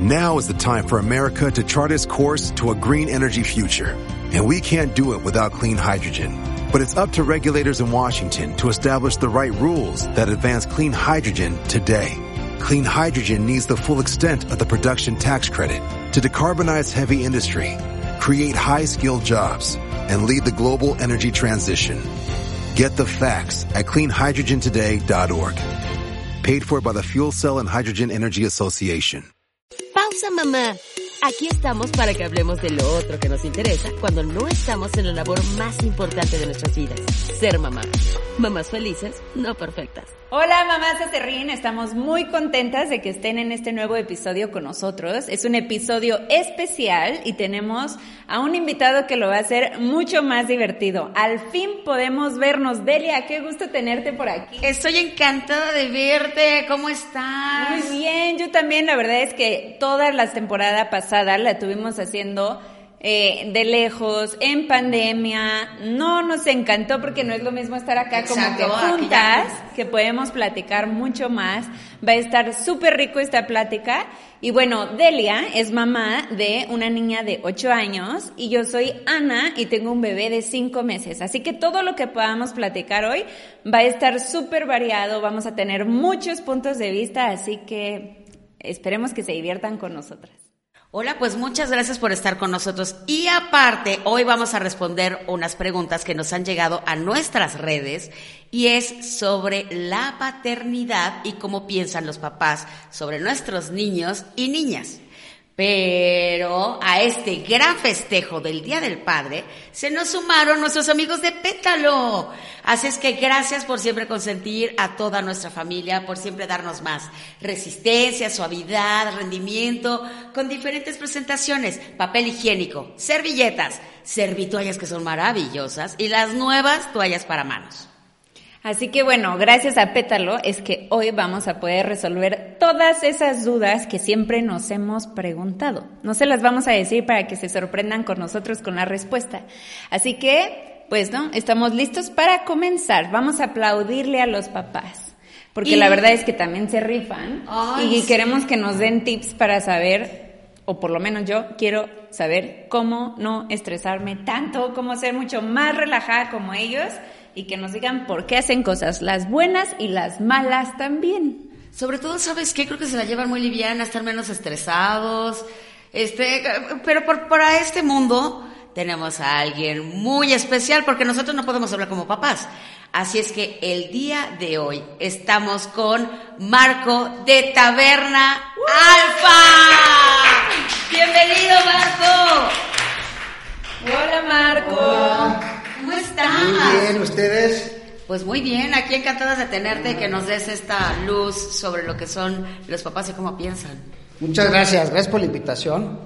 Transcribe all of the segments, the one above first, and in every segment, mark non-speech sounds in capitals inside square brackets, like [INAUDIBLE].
Now is the time for America to chart its course to a green energy future. And we can't do it without clean hydrogen. But it's up to regulators in Washington to establish the right rules that advance clean hydrogen today. Clean hydrogen needs the full extent of the production tax credit to decarbonize heavy industry, create high-skilled jobs, and lead the global energy transition. Get the facts at cleanhydrogentoday.org. Paid for by the Fuel Cell and Hydrogen Energy Association. Pausa, mamá. Aquí estamos para que hablemos de lo otro que nos interesa cuando no estamos en la labor más importante de nuestras vidas, ser mamá. Mamás felices, no perfectas. Hola mamás de Serrín, estamos muy contentas de que estén en este nuevo episodio con nosotros. Es un episodio especial y tenemos a un invitado que lo va a hacer mucho más divertido. Al fin podemos vernos. Delia, qué gusto tenerte por aquí. Estoy encantada de verte. ¿Cómo estás? Muy bien, yo también. La verdad es que toda la temporada pasada la tuvimos haciendo eh, de lejos, en pandemia. No nos encantó porque no es lo mismo estar acá como que juntas, que podemos platicar mucho más. Va a estar súper rico esta plática. Y bueno, Delia es mamá de una niña de 8 años y yo soy Ana y tengo un bebé de 5 meses. Así que todo lo que podamos platicar hoy va a estar súper variado, vamos a tener muchos puntos de vista, así que esperemos que se diviertan con nosotras. Hola, pues muchas gracias por estar con nosotros. Y aparte, hoy vamos a responder unas preguntas que nos han llegado a nuestras redes y es sobre la paternidad y cómo piensan los papás sobre nuestros niños y niñas. Pero a este gran festejo del Día del Padre se nos sumaron nuestros amigos de Pétalo. Así es que gracias por siempre consentir a toda nuestra familia, por siempre darnos más resistencia, suavidad, rendimiento, con diferentes presentaciones, papel higiénico, servilletas, servitoallas que son maravillosas y las nuevas toallas para manos. Así que bueno, gracias a Pétalo es que hoy vamos a poder resolver todas esas dudas que siempre nos hemos preguntado. No se las vamos a decir para que se sorprendan con nosotros con la respuesta. Así que, pues no, estamos listos para comenzar. Vamos a aplaudirle a los papás. Porque la verdad es que también se rifan y queremos que nos den tips para saber o por lo menos yo quiero saber cómo no estresarme tanto, cómo ser mucho más relajada como ellos y que nos digan por qué hacen cosas, las buenas y las malas también. Sobre todo, ¿sabes qué? Creo que se la llevan muy liviana, estar menos estresados. Este, pero por, para este mundo tenemos a alguien muy especial porque nosotros no podemos hablar como papás. Así es que el día de hoy estamos con Marco de Taberna Alfa. Bienvenido, Marco. Hola, Marco. ¿Cómo estás? Muy bien, ¿ustedes? Pues muy bien, aquí encantadas de tenerte y que nos des esta luz sobre lo que son los papás y cómo piensan. Muchas gracias, gracias por la invitación.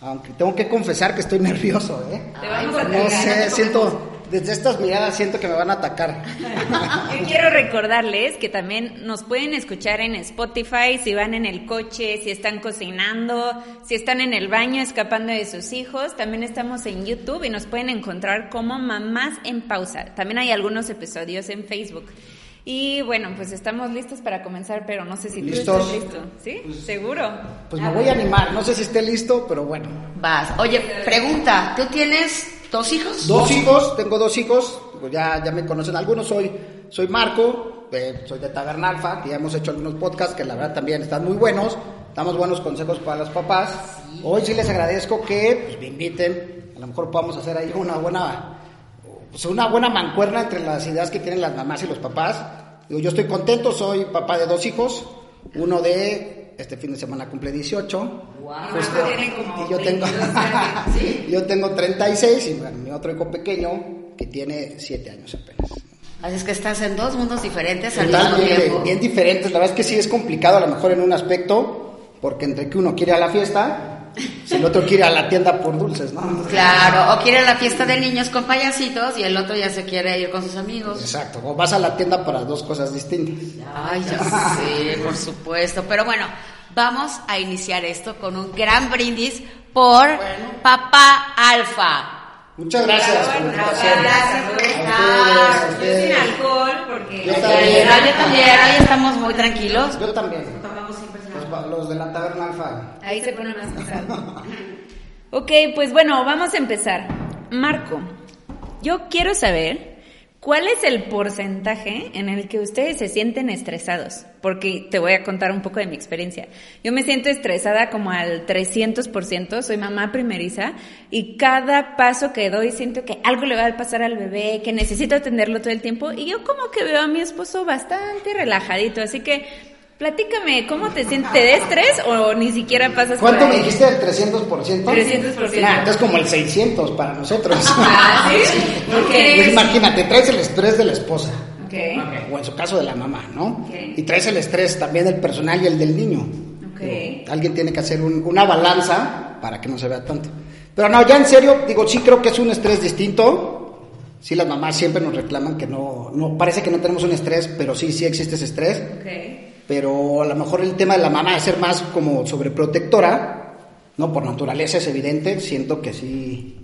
Aunque tengo que confesar que estoy nervioso, ¿eh? no sé, siento, desde estas miradas siento que me van a atacar. [LAUGHS] Yo quiero recordarles que también nos pueden escuchar en Spotify si van en el coche, si están cocinando, si están en el baño escapando de sus hijos. También estamos en YouTube y nos pueden encontrar como Mamás en Pausa. También hay algunos episodios en Facebook. Y bueno, pues estamos listos para comenzar, pero no sé si tú estás listo. ¿Sí? Pues, ¿Seguro? Pues me voy a animar. No sé si esté listo, pero bueno. Vas. Oye, pregunta, ¿tú tienes ¿Dos hijos? Dos hijos, tengo dos hijos, pues ya, ya me conocen algunos, soy, soy Marco, eh, soy de Tabernalfa, que ya hemos hecho algunos podcasts que la verdad también están muy buenos, damos buenos consejos para los papás. Hoy sí les agradezco que pues, me inviten, a lo mejor podamos hacer ahí una buena, pues, una buena mancuerna entre las ideas que tienen las mamás y los papás. Digo, yo estoy contento, soy papá de dos hijos, uno de este fin de semana cumple 18. Wow. y yo tengo, [LAUGHS] yo tengo 36 y mi otro hijo pequeño que tiene 7 años apenas. Así es que estás en dos mundos diferentes al mismo tiempo. Bien diferentes, la verdad es que sí es complicado a lo mejor en un aspecto, porque entre que uno quiere a la fiesta, si el otro quiere a la tienda por dulces, ¿no? Claro, o quiere a la fiesta de niños con payasitos y el otro ya se quiere ir con sus amigos. Exacto, o vas a la tienda para dos cosas distintas. Ay, ya sé, por supuesto. Pero bueno, vamos a iniciar esto con un gran brindis por Papá Alfa. Muchas gracias por la invitación. Gracias por estar. Yo sin alcohol porque... Yo también. Yo también, hoy estamos muy tranquilos. Yo también. Los de la taberna. Ahí se pone más pesado. ok, pues bueno, vamos a empezar. Marco, yo quiero saber cuál es el porcentaje en el que ustedes se sienten estresados. Porque te voy a contar un poco de mi experiencia. Yo me siento estresada como al 300%, soy mamá primeriza y cada paso que doy siento que algo le va a pasar al bebé, que necesito atenderlo todo el tiempo y yo como que veo a mi esposo bastante relajadito, así que Platícame, ¿cómo te sientes? ¿Te da estrés o ni siquiera pasas ¿Cuánto por me dijiste del 300%? 300%. Nah, entonces como el 600 para nosotros. Ah, [LAUGHS] ¿sí? Ok. Pues imagínate, traes el estrés de la esposa. Ok. O en su caso de la mamá, ¿no? Ok. Y traes el estrés también del personal y el del niño. Alguien tiene que hacer un- una balanza para que no se vea tanto. Pero no, ya en serio, digo, sí creo que es un estrés distinto. Sí, las mamás siempre nos reclaman que no, no, parece que no tenemos un estrés, pero sí, sí existe ese estrés. Ok. Pero a lo mejor el tema de la mamá de ser más como sobreprotectora, ¿no? Por naturaleza es evidente, siento que sí,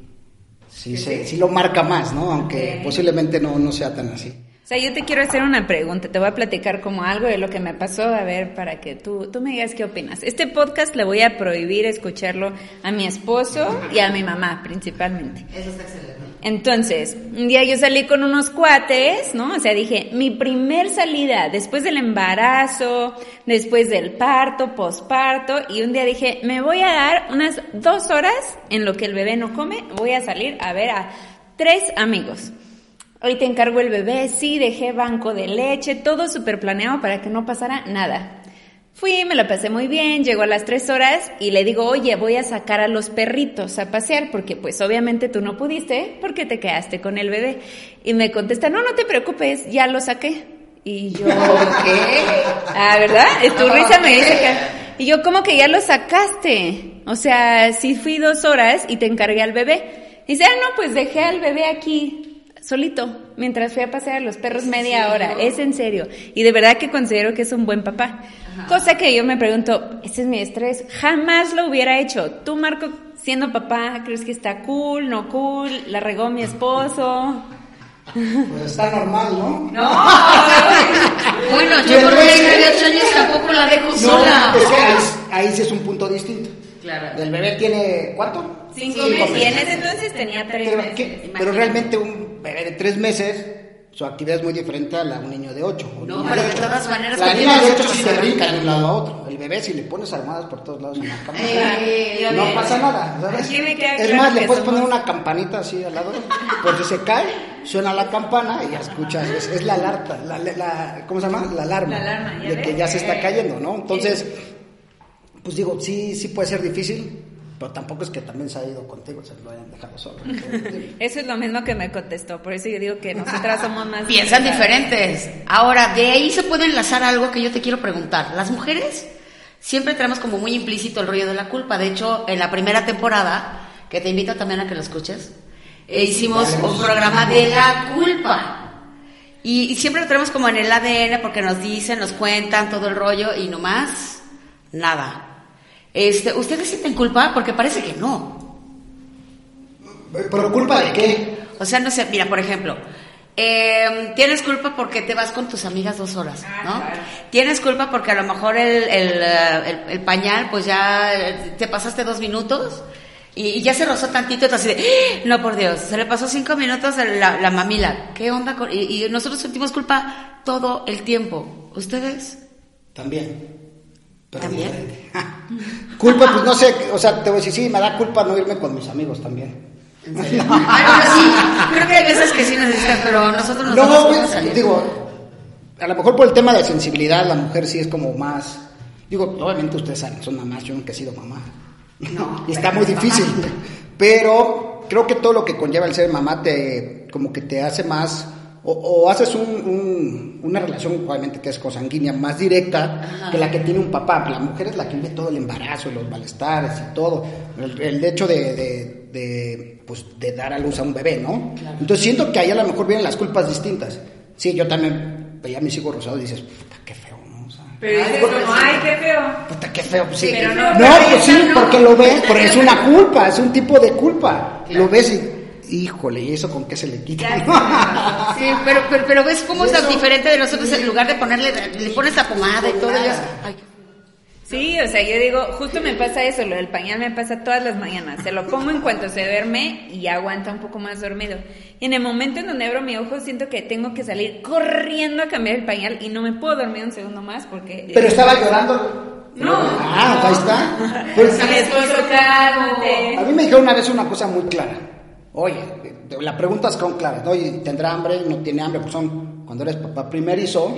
sí, se- sí lo marca más, ¿no? Aunque posiblemente no, no sea tan así. O sea, yo te quiero hacer una pregunta, te voy a platicar como algo de lo que me pasó, a ver, para que tú, tú me digas qué opinas. Este podcast le voy a prohibir escucharlo a mi esposo y a mi mamá, principalmente. Eso está excelente. Entonces, un día yo salí con unos cuates, ¿no? O sea, dije, mi primer salida después del embarazo, después del parto, posparto, y un día dije, me voy a dar unas dos horas en lo que el bebé no come, voy a salir a ver a tres amigos. Hoy te encargo el bebé, sí, dejé banco de leche, todo súper planeado para que no pasara nada. Fui, me la pasé muy bien, llegó a las tres horas y le digo, oye, voy a sacar a los perritos a pasear porque pues obviamente tú no pudiste porque te quedaste con el bebé. Y me contesta, no, no te preocupes, ya lo saqué. Y yo, [LAUGHS] ¿qué? Ah, ¿verdad? [LAUGHS] Tu risa me dice que... Y yo, ¿cómo que ya lo sacaste? O sea, sí fui dos horas y te encargué al bebé. Y dice, ah, no, pues dejé al bebé aquí solito mientras fui a pasear a los perros media hora. Es en serio. Y de verdad que considero que es un buen papá. Cosa que yo me pregunto, ese es mi estrés. Jamás lo hubiera hecho. Tú, Marco, siendo papá, ¿crees que está cool, no cool? ¿La regó mi esposo? Pues está normal, ¿no? [LAUGHS] Bueno, yo por 8 años tampoco la dejo No, sola. es que ahí, ahí sí es un punto distinto. Claro. El bebé tiene, ¿cuánto? Cinco Cinco meses. Y en meses. ese entonces tenía tres Pero, meses. Pero realmente un bebé de tres meses, su actividad es muy diferente a la de un niño de ocho. Un No, niño pero de todas maneras, La niña de tienes ocho sí se ocho brinca de un lado a otro. El bebé, si le pones almohadas por todos lados en la cama, Eh, no pasa nada, Es más, le puedes poner una campanita así al lado, por si se cae, suena la campana y ya escuchas, es, es la alarma, la, la- ¿cómo se llama? La alarma, La alarma, ¿ya de que ya se está cayendo, ¿no? Entonces, pues digo, sí, sí puede ser difícil, pero tampoco es que también se ha ido contigo, se lo hayan dejado solo. [LAUGHS] Eso es lo mismo que me contestó. Por eso yo digo que nosotras somos más... Piensan diferentes. Ahora, de ahí se puede enlazar algo que yo te quiero preguntar. Las mujeres siempre tenemos como muy implícito el rollo de la culpa. De hecho, en la primera temporada, que te invito también a que lo escuches, eh, hicimos un programa de la culpa. Y, y siempre lo tenemos como en el ADN porque nos dicen, nos cuentan todo el rollo y nomás nada. Este, ¿Ustedes sienten culpa? Porque parece que no. ¿Pero culpa de qué? O sea, no sé, mira, por ejemplo, eh, tienes culpa porque te vas con tus amigas dos horas, ¿no? Tienes culpa porque a lo mejor el, el, eh, el- el pañal, pues ya eh, te pasaste dos minutos y, y ya se rozó tantito, y tú así de, ¡Ah! no por Dios, se le pasó cinco minutos la, la mamila. ¿Qué onda? con-?" Y, y nosotros sentimos culpa todo el tiempo. ¿Ustedes? También. ¿También? [LAUGHS] culpa, pues no sé, o sea, te voy a decir, sí, me da culpa no irme con mis amigos también. [LAUGHS] Ay, bueno, sí, creo que hay veces que sí necesitan, pero nosotros nos No, pues, salir. digo, a lo mejor por el tema de sensibilidad, la mujer sí es como más. Digo, obviamente ustedes saben, son mamás, yo nunca he sido mamá. No, [LAUGHS] y está muy difícil. Pero creo que todo lo que conlleva el ser mamá te, como que te hace más. O, o haces un, un- una relación, obviamente que es cosanguínea, más directa que la que tiene un papá. La mujer es la que vive todo el embarazo, los malestares y todo. El, el hecho de, de, de, pues, de dar a luz a un bebé, ¿no? Entonces siento que ahí a lo mejor vienen las culpas distintas. Sí, yo también veía a mis hijos rosados y dices, puta, qué feo, ¿no? Pero dices como, ay, qué feo. Puta, qué feo, pues sí. Pero no, no, pero pues sí, no. porque lo ves, pero es una culpa, es un tipo de culpa. Lo ves y, híjole, ¿y eso con qué se le quita? [LAUGHS] Sí, pero, pero, pero ves cómo es tan diferente de nosotros en lugar de ponerle, le pones la pomada y todo. y Sí, o sea, yo digo, justo me pasa eso, lo del pañal me pasa todas las mañanas. Se lo pongo en cuanto se duerme y aguanta un poco más dormido. Y en el momento en donde abro mi ojo, siento que tengo que salir corriendo a cambiar el pañal y no me puedo dormir un segundo más porque... Pero estaba llorando. No. Ah, ahí está. [LAUGHS] Pues, Mi esposo, cálmate. a mí me dijeron una vez una cosa muy clara. Oye, la pregunta es con claras, ¿no? Oye, ¿tendrá hambre? ¿No tiene hambre? Pues son, cuando eres papá primerizo,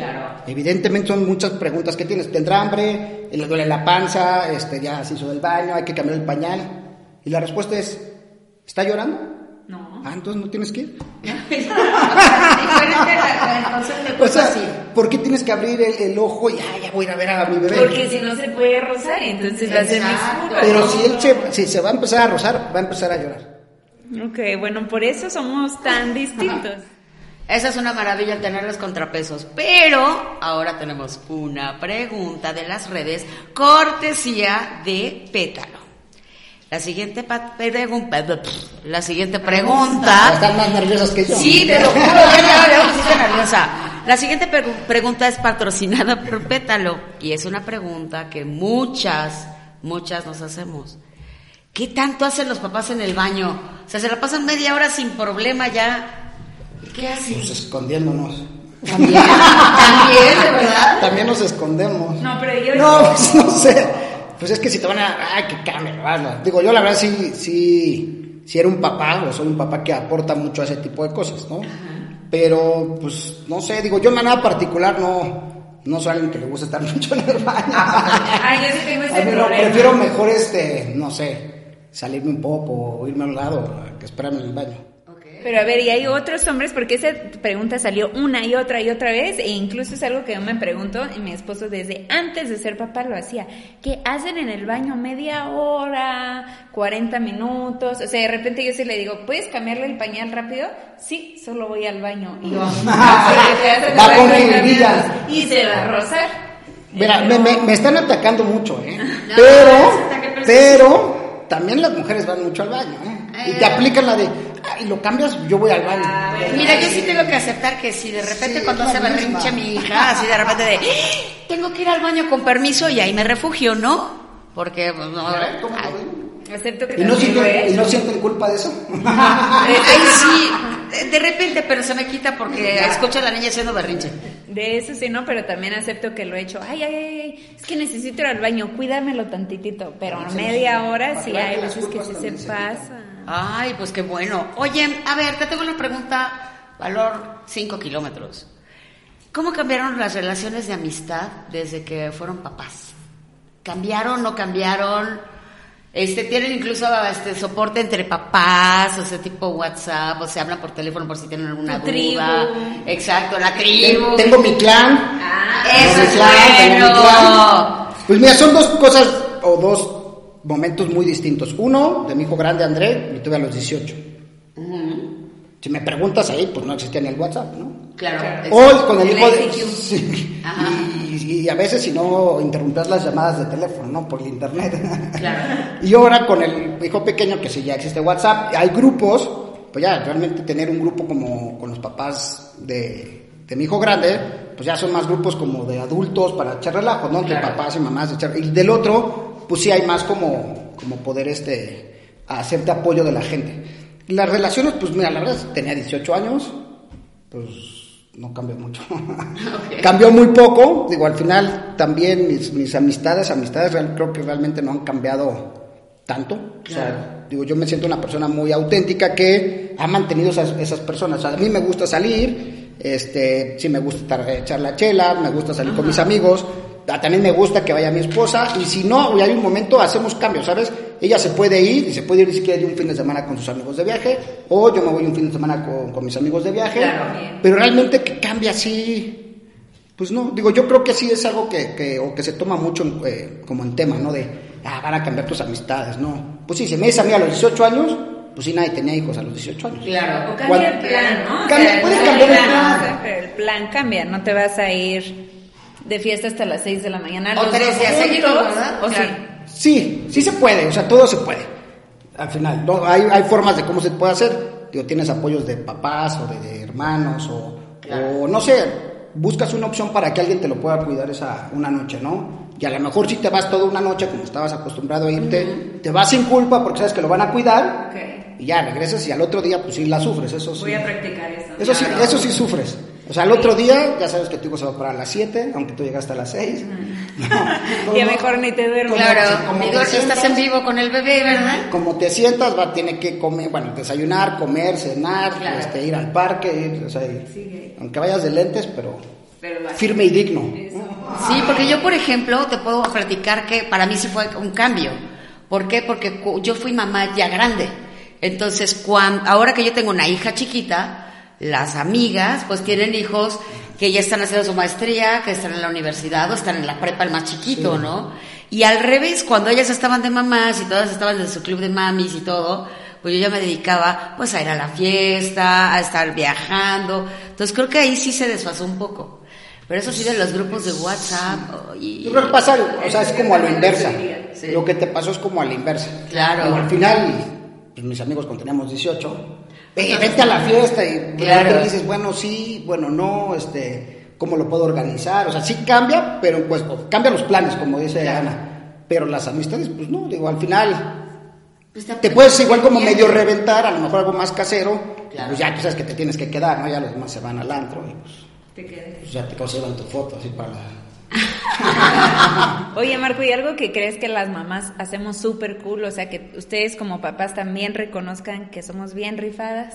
evidentemente son muchas preguntas que tienes. ¿Tendrá hambre? ¿Le duele la panza? Este, ya se hizo del baño, hay que cambiar el pañal. Y la respuesta es, ¿está llorando? No. Ah, entonces no tienes que ir. [LAUGHS] [LAUGHS] O sea, así. ¿por qué tienes que abrir el, el ojo y ah, ya voy a ir a ver a mi bebé? Porque si no se puede rozar, entonces va a ser. Pero si él se, si se va a empezar a rozar, va a empezar a llorar. Ok, bueno, por eso somos tan [LAUGHS] distintos. Esa es una maravilla tener los contrapesos. Pero ahora tenemos una pregunta de las redes, cortesía de Pétalo. La siguiente pregunta, la siguiente pregunta. Están más nerviosas que yo. Sí, te lo juro, ya, me nerviosa. La siguiente pregu- pregunta es patrocinada por Pétalo y es una pregunta que muchas, muchas nos hacemos. ¿Qué tanto hacen los papás en el baño? O sea, se la pasan media hora sin problema ya. ¿Qué hacen? Pues escondiéndonos. También, también, de verdad. También nos escondemos. No, pero yo... No, pues no sé. Pues es que si te van a. ¡Ay, cambie! ¿verdad? Digo, yo la verdad sí, sí, sí era un papá, o soy un papá que aporta mucho a ese tipo de cosas, ¿no? Pero, pues, no sé, digo, yo en manera particular no, no soy alguien que le gusta estar [LAUGHS] mucho en el baño. Ay, yo sí tengo ese A mí no, problema. prefiero mejor, este, no sé, salirme un poco o irme a un lado que esperarme en el baño. Pero a ver, y hay otros hombres, porque esa pregunta salió una y otra y otra vez, e incluso es algo que yo me pregunto, y mi esposo desde antes de ser papá lo hacía, ¿qué hacen en el baño media hora, 40 minutos? O sea, de repente yo sí le digo, ¿puedes cambiarle el pañal rápido? Sí, solo voy al baño. Y yo, Va con. Y se va a rozar. Mira, me, me- me están atacando mucho, ¿eh? No, pero, pero, también las mujeres van mucho al baño, ¿eh? Y te Eh. aplican la de, ay, lo cambias, yo voy al baño. Mira, yo sí tengo que aceptar que si de repente Sí, cuando hace berrinche mi hija, así de repente de, "Ah, tengo que ir al baño con permiso y ahí me refugio, ¿no? Porque, pues, no. Acepto que ¿Y no, sienten, ¿Y no sienten culpa de eso? [LAUGHS] ay, sí, de- repente, pero se me quita porque escucho a la niña haciendo berrinche. De eso sí, no, pero también acepto que lo he hecho. Ay, ay, ay, ay, es que necesito ir al baño, cuídamelo tantitito. Pero a media hora sí hay veces que sí se pasa. Ay, pues qué bueno. Oye, a ver, te tengo una pregunta, valor 5 kilómetros. ¿Cómo cambiaron las relaciones de amistad desde que fueron papás? ¿Cambiaron, no cambiaron? Este, tienen incluso este soporte entre papás, o sea, tipo WhatsApp, o se hablan por teléfono por si tienen alguna tribu. duda. Exacto, la tribu. Tengo mi clan. Ah, eso mi es clan, tengo mi bueno. clan. Pues mira, son dos cosas o dos momentos muy distintos. Uno, de mi hijo grande André, lo tuve a los 18. Si me preguntas ahí, pues no existía ni el WhatsApp, ¿no? Claro. Hoy con el El hijo de... Sí. Ajá. Y, y a veces si no interrumpías las llamadas de teléfono, ¿no? Por el internet. Claro. [LAUGHS] y ahora con el hijo pequeño, que sí ya existe WhatsApp, hay grupos, pues ya realmente tener un grupo como con los papás de, de mi hijo grande, pues ya son más grupos como de adultos para echar relajo, ¿no? De Claro. papás y mamás. de echar- y del otro, pues sí hay más como, como poder este, hacerte apoyo de la gente. Las relaciones, pues mira, la verdad, tenía 18 años, pues no cambió mucho. [LAUGHS] [LAUGHS] cambió muy poco, digo, al final también mis, mis amistades, amistades real- creo que realmente no han cambiado tanto. O sea, digo, yo me siento una persona muy auténtica que ha mantenido esas, esas personas. O sea, a mí me gusta salir, este, sí me gusta estar, echar la chela, me gusta salir con mis amigos, también me gusta que vaya mi esposa, y si no, y hay un momento, hacemos cambios, ¿sabes? Ella se puede ir, y se puede ir si quiere un fin de semana con sus amigos de viaje, o yo me voy un fin de semana con, con mis amigos de viaje, Claro, bien. pero realmente que cambia así, pues no, digo, yo creo que sí es algo que, que o que se toma mucho en, eh, como en tema, ¿no? De, ah, van a cambiar tus amistades, ¿no? Pues sí, si me dices a mí a los 18 años, pues sí, nadie tenía hijos a los 18 años. Claro. O cambia el plan, ¿no? O Cambia- sea, puedes el cambiar el plan, o el plan cambia, no te vas a ir de fiesta hasta las 6 de la mañana. O tres días seguidos, ¿verdad? O Claro. sí. Sí, sí se puede, o sea, todo se puede. Al final, ¿no? hay, hay formas de cómo se puede hacer. Digo, tienes apoyos de papás o de, de hermanos o, Claro. o no sé, buscas una opción para que alguien te lo pueda cuidar esa una noche, ¿no? Y a lo mejor si te vas toda una noche, como estabas acostumbrado a irte, te vas sin culpa porque sabes que lo van a cuidar. Ok. Y ya regresas y al otro día, pues sí la sufres, eso sí. Voy a practicar eso. Eso sí, eso sí sufres. O sea, al otro día ya sabes que tu hijo se va a parar a las 7, aunque tú llegaste a las 6. [LAUGHS] No, Y a mejor ni te duermes. Claro, como digo, si estás en vivo con el bebé, ¿verdad? Como te sientas, va a tener que comer, bueno, desayunar, comer, cenar, Claro. este, ir al parque, ir, o sea, Sí. aunque vayas de lentes, pero Pero firme y digno. Sí, porque yo, por ejemplo, te puedo platicar que para mí sí fue un cambio. ¿Por qué? Porque yo fui mamá ya grande. Entonces, cuan- ahora que yo tengo una hija chiquita, las amigas pues tienen hijos que ya están haciendo su maestría, que están en la universidad o están en la prepa el más chiquito, ¿no? Y al revés, cuando ellas estaban de mamás y todas estaban en su club de mamis y todo, pues yo ya me dedicaba pues a ir a la fiesta, a estar viajando. Entonces creo que ahí sí se desfasó un poco. Pero eso sí de los grupos de WhatsApp oh, y... Yo creo que pasa, o sea, es como a lo inversa. Sí. Lo que te pasó es como a la inversa. Claro. Como al final, pues mis amigos cuando teníamos 18, "Eh, vete a la fiesta y Claro. dices, bueno, sí, bueno, no, este, ¿cómo lo puedo organizar? O sea, sí cambia, pero pues cambia los planes, como dice Ana. Pero las amistades, pues no, digo, al final Pues te puedes igual como medio reventar, a lo mejor algo más casero, Claro. pues ya tú sabes que te tienes que quedar, ¿no? Ya los demás se van al antro y pues, Te quedas. pues ya te conservan tu foto así para la... [LAUGHS] Oye, Marco, ¿y algo que crees que las mamás hacemos súper cool? O sea, que ustedes como papás también reconozcan que somos bien rifadas.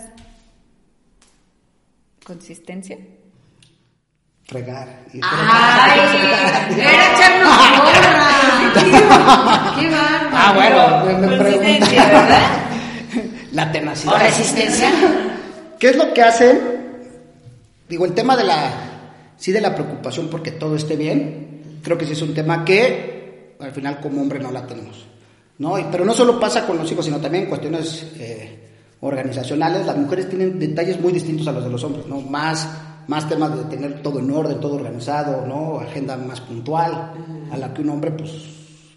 ¿Consistencia? fregar. Y ¡Ay! ¡Era echarnos [LAUGHS] porra! ¡Qué bárbaro! Ah, bueno, me, me Consistencia, preguntan. ¿verdad? [LAUGHS] La tenacidad. ¿O resistencia? ¿Qué es lo que hacen? Digo, el tema de la, sí de la preocupación porque todo esté bien, creo que sí es un tema que al final como hombre no la tenemos. ¿no? Pero no solo pasa con los hijos, sino también en cuestiones eh, organizacionales. Las mujeres tienen detalles muy distintos a los de los hombres, ¿no? Más, más temas de tener todo en orden, todo organizado, ¿no? Agenda más puntual, a la que un hombre, pues,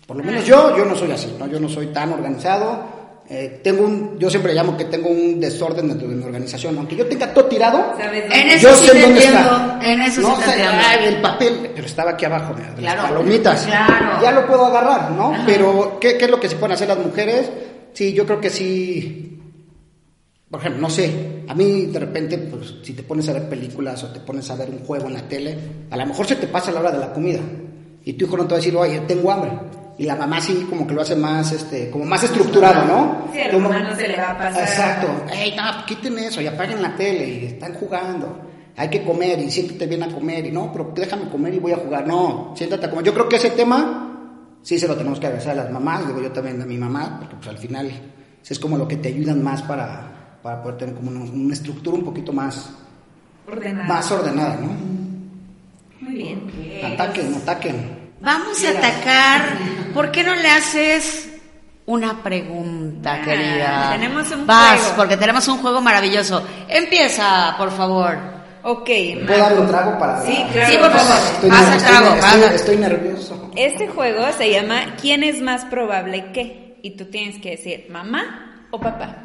por lo menos yo, yo no soy así, ¿no? Yo no soy tan organizado. Eh, tengo un, yo siempre llamo que tengo un desorden dentro de mi organización. Aunque yo tenga todo tirado, ¿Sabes En yo sí sé dónde entiendo, está. en eso sí no te el papel, pero estaba aquí abajo, de Claro, las palomitas. claro. Ya lo puedo agarrar, ¿no? Pero, ¿qué, ¿qué es lo que se pueden hacer las mujeres? Sí, yo creo que sí. Por ejemplo, no sé, a mí de repente, pues, si te pones a ver películas o te pones a ver un juego en la tele, a lo mejor se te pasa la hora de la comida. Y tu hijo no te va a decir, oye, tengo hambre. Y la mamá sí como que lo hace más, este, como más estructurado, ¿no? Sí, Como- no se le va a pasar. Exacto. Ey, no, quiten eso y apaguen la tele y están jugando. Hay que comer y siéntate bien a comer y no, pero déjame comer y voy a jugar. No, siéntate a comer. Yo creo que ese tema sí se lo tenemos que agradecer a las mamás, digo yo también a mi mamá, porque pues al final es como lo que te ayudan más para, para poder tener como una, una estructura un poquito más, Ordenada. más ordenada, ¿no? Muy bien. Ataquen, ataquen. Vamos a atacar. ¿Por qué no le haces una pregunta, Ah, querida? tenemos un Vas, juego. porque tenemos un juego maravilloso. Empieza, por favor. Ok. ¿Puedo dar un trago para.? Sí, claro. Sí, por favor. Estoy, Pasa nervioso, trago, estoy- pasa. estoy- estoy nervioso. Este juego se llama ¿Quién es más probable que? Y tú tienes que decir mamá o papá.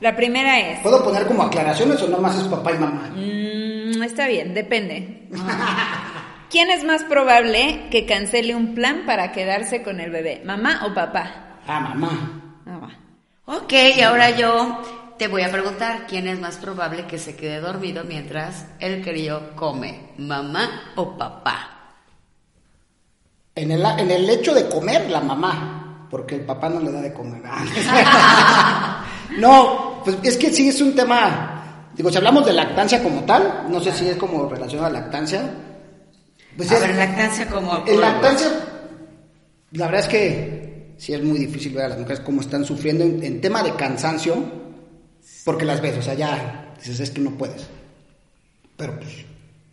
La primera es. ¿Puedo poner como aclaraciones o nomás es papá y mamá? mm, está bien, depende. [LAUGHS] ¿Quién es más probable que cancele un plan para quedarse con el bebé? ¿Mamá o papá? Ah, mamá. Mamá. Ok, y ahora yo te voy a preguntar quién es más probable que se quede dormido mientras el crío come, mamá o papá. En el, en el hecho de comer, la mamá, porque el papá no le da de comer. [LAUGHS] no, pues es que sí es un tema, digo, si hablamos de lactancia como tal, no sé si es como relacionado a lactancia. Pues a es- ver, lactancia como... en lactancia, la verdad es que sí es muy difícil ver a las mujeres cómo están sufriendo en, en tema de cansancio, porque las ves, o sea, ya dices, es que no puedes. Pero pues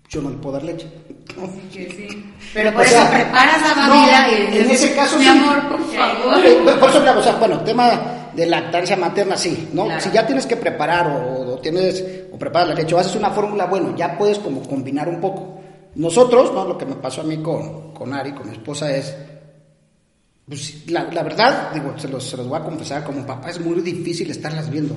yo no le puedo dar leche. [LAUGHS] Pero por O eso sea, preparas la no, mamila en ese caso mi sí. amor, por favor. Eh, Por eso, claro, o sea, bueno, tema de lactancia materna, sí, ¿no? Claro. Si ya tienes que preparar o, o tienes, o preparas la leche o haces una fórmula, bueno, ya puedes como combinar un poco. Nosotros, ¿no? Lo que me pasó a mí con, con Ari, con mi esposa, es, pues, la, la verdad, digo, se los, se los voy a confesar, como papá es muy difícil estarlas viendo,